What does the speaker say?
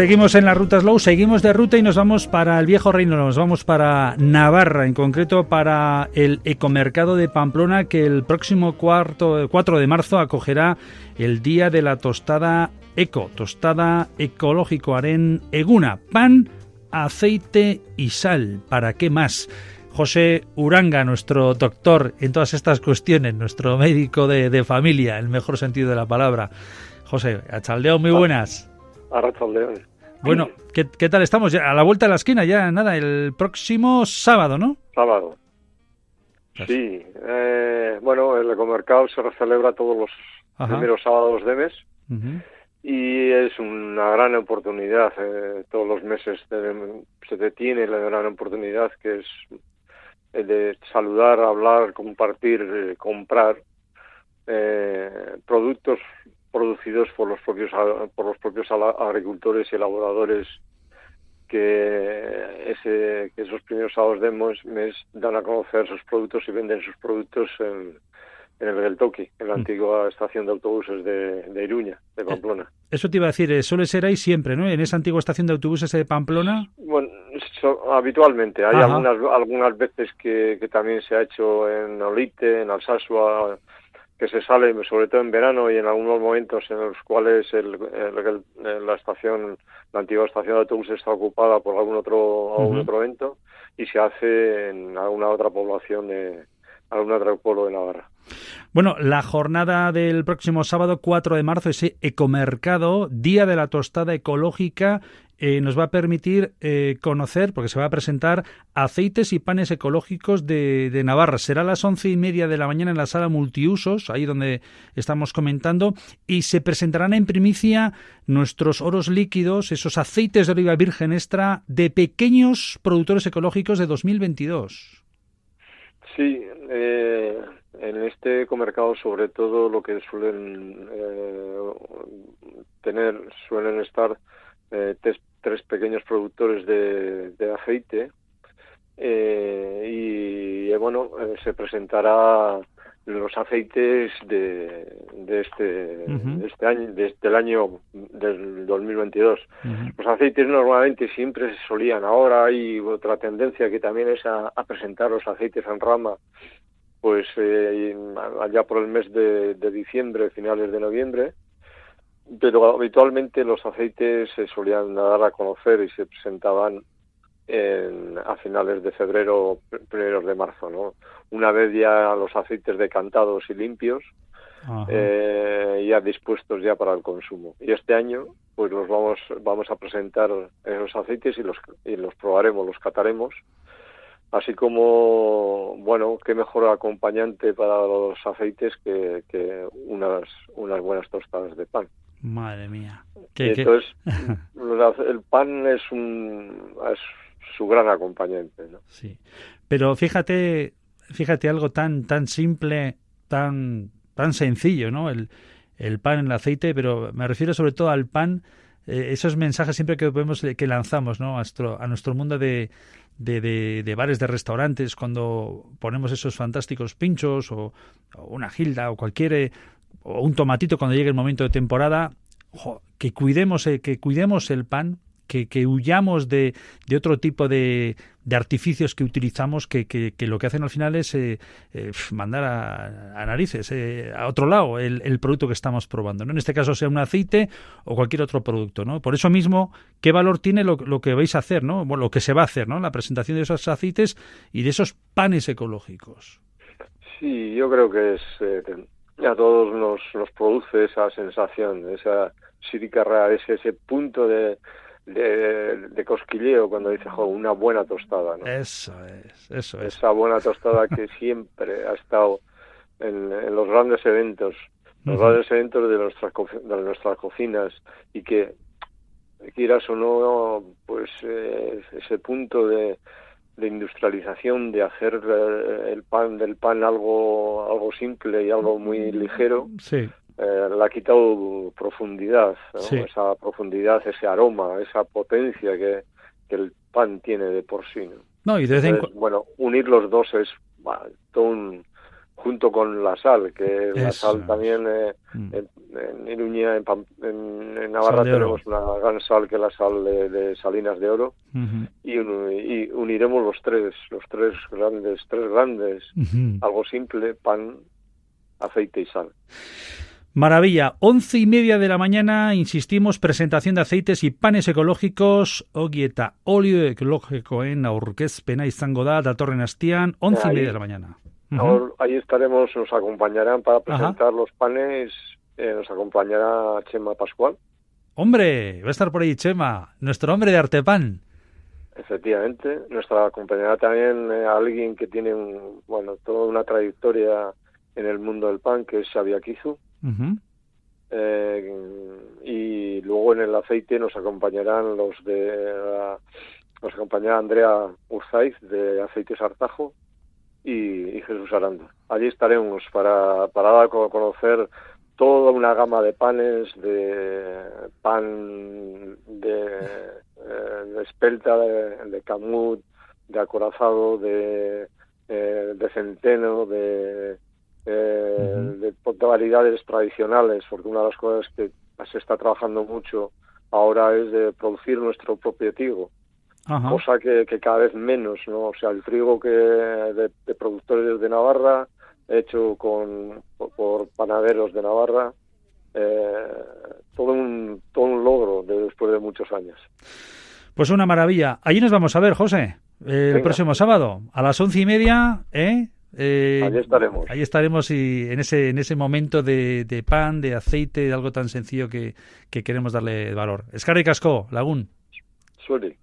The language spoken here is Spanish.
Seguimos en la ruta Slow, seguimos de ruta y nos vamos para el viejo reino, nos vamos para Navarra, en concreto para el ecomercado de Pamplona que el próximo cuarto, 4 de marzo acogerá el Día de la Tostada Eco, tostada ecológico Aren Eguna, pan, aceite y sal. ¿Para qué más? José Uranga, nuestro doctor en todas estas cuestiones, nuestro médico de, familia, en el mejor sentido de la palabra. José, Achaldeo, muy buenas. Bueno, ¿qué, tal estamos? Ya, a la vuelta de la esquina, ya nada, el próximo sábado, ¿no? Sábado. Sí, eh, bueno, el ecomercado se celebra todos los primeros sábados de mes y es una gran oportunidad. Eh, todos los meses se detiene la gran oportunidad que es de saludar, hablar, compartir, eh, comprar productos producidos por los propios por los propios agricultores y elaboradores que ese que esos primeros sábados de mes dan a conocer sus productos y venden sus productos en, en el Beltoki, en la mm. antigua estación de autobuses de, de Iruña, de Pamplona. Eh, eso te iba a decir, eh, suele ser ahí siempre, ¿no? En esa antigua estación de autobuses de Pamplona. Bueno, habitualmente. Hay algunas algunas veces que, que también se ha hecho en Olite, en Alsasua, que se sale sobre todo en verano y en algunos momentos en los cuales el, la estación la antigua estación de autobús está ocupada por algún otro algún otro evento y se hace en alguna otra población de otro pueblo de Navarra. Bueno, la jornada del próximo sábado 4 de marzo, ese ecomercado, Día de la Tostada Ecológica, eh, nos va a permitir eh, conocer, porque se va a presentar aceites y panes ecológicos de, de, Navarra. Será a las once y media de la mañana en la sala multiusos, ahí donde estamos comentando, y se presentarán en primicia nuestros oros líquidos, esos aceites de oliva virgen extra de pequeños productores ecológicos de 2022. Sí, eh, en este ecomercado sobre todo lo que suelen tener, suelen estar eh, tres pequeños productores de, de aceite eh, y eh, bueno eh, se presentará los aceites de, de este de este año desde el año del 2022 los aceites normalmente siempre se solían. Ahora hay otra tendencia que también es a, presentar los aceites en rama pues allá por el mes de, de diciembre finales de noviembre. Pero habitualmente los aceites se solían dar a conocer y se presentaban en, a finales de febrero, primeros de marzo, ¿no? Una vez ya los aceites decantados y limpios, eh, ya dispuestos ya para el consumo. Y este año, pues los vamos, vamos a presentar esos aceites y los, y los probaremos, los cataremos, así como, bueno, qué mejor acompañante para los aceites que, que unas, unas buenas tostadas de pan. Madre mía. entonces, el pan es, un, es su gran acompañante. ¿no? Sí. Pero fíjate, fíjate algo tan, tan simple, tan, tan sencillo, ¿no? El, el pan, el aceite, pero me refiero sobre todo al pan, eh, esos mensajes siempre que podemos, que lanzamos, ¿no? A nuestro, a nuestro mundo de, de, de, bares, de restaurantes, cuando ponemos esos fantásticos pinchos o, o una gilda o cualquier eh, o un tomatito cuando llegue el momento de temporada, que cuidemos, eh, que cuidemos el pan, que, huyamos de, de, otro tipo de, de, artificios que utilizamos que, que, lo que hacen al final es eh, eh, mandar a, narices, a otro lado, el, producto que estamos probando. ¿no? En este caso sea un aceite o cualquier otro producto. ¿no? Por eso mismo, ¿qué valor tiene lo, lo que vais a hacer? ¿no? Bueno, lo que se va a hacer, ¿no? la presentación de esos aceites y de esos panes ecológicos. Sí, yo creo que es a todos nos, nos produce esa sensación, esa siricarra, ese, ese punto de, de, cosquilleo cuando dice, una buena tostada. ¿no? Eso es, eso es. Esa buena tostada que siempre ha estado en, en los grandes eventos, los grandes eventos de nuestras, de nuestras cocinas y que, quieras o no, pues eh, ese punto de, de industrialización, de hacer eh, el pan del pan algo algo simple y algo muy ligero, sí. Eh, le ha quitado profundidad, esa profundidad, ese aroma, esa potencia que, que, el pan tiene de por sí. ¿no? y de bueno, unir los dos es todo un junto con la sal, que la sal también eh, mm. en, Iruña, en, Navarra tenemos una gran sal que es la sal de, Salinas de Oro y, uniremos los tres, los tres grandes, tres grandes, algo simple, pan, aceite y sal. Maravilla, once y media de la mañana, insistimos, presentación de aceites y panes ecológicos, ogieta, óleo ecológico en aurkezpena izango da, datorren astian, once y media de la mañana. Ahí estaremos, nos acompañarán para presentar los panes, eh, nos acompañará Chema Pascual. Hombre, va a estar por ahí Chema, nuestro hombre de Artepan. Efectivamente, nuestra acompañará también eh, alguien que tiene un, bueno, toda una trayectoria en el mundo del pan, que es Xavier Kizu. Eh, y luego en el aceite nos acompañarán los de nos acompañará Andrea Urzaiz de Aceites Artajo y, Jesús Aranda. Allí estaremos para, para dar a conocer toda una gama de panes, de pan de, eh, de espelta, de, camut, de acorazado, de, eh, de centeno, de, eh, de, variedades tradicionales, porque una de las cosas que se está trabajando mucho ahora es de producir nuestro propio trigo cosa que, cada vez menos, ¿no? O sea, el trigo que de, productores de Navarra, hecho con por, panaderos de Navarra, eh, todo un todo un logro de, después de muchos años. Pues una maravilla. Allí nos vamos a ver, José, el próximo sábado a las once y media, ¿eh? Eh, ahí estaremos. Ahí estaremos y en ese, en ese momento de, de pan, de aceite, de algo tan sencillo que, que queremos darle valor. Escarri Casco, Lagún. Suele.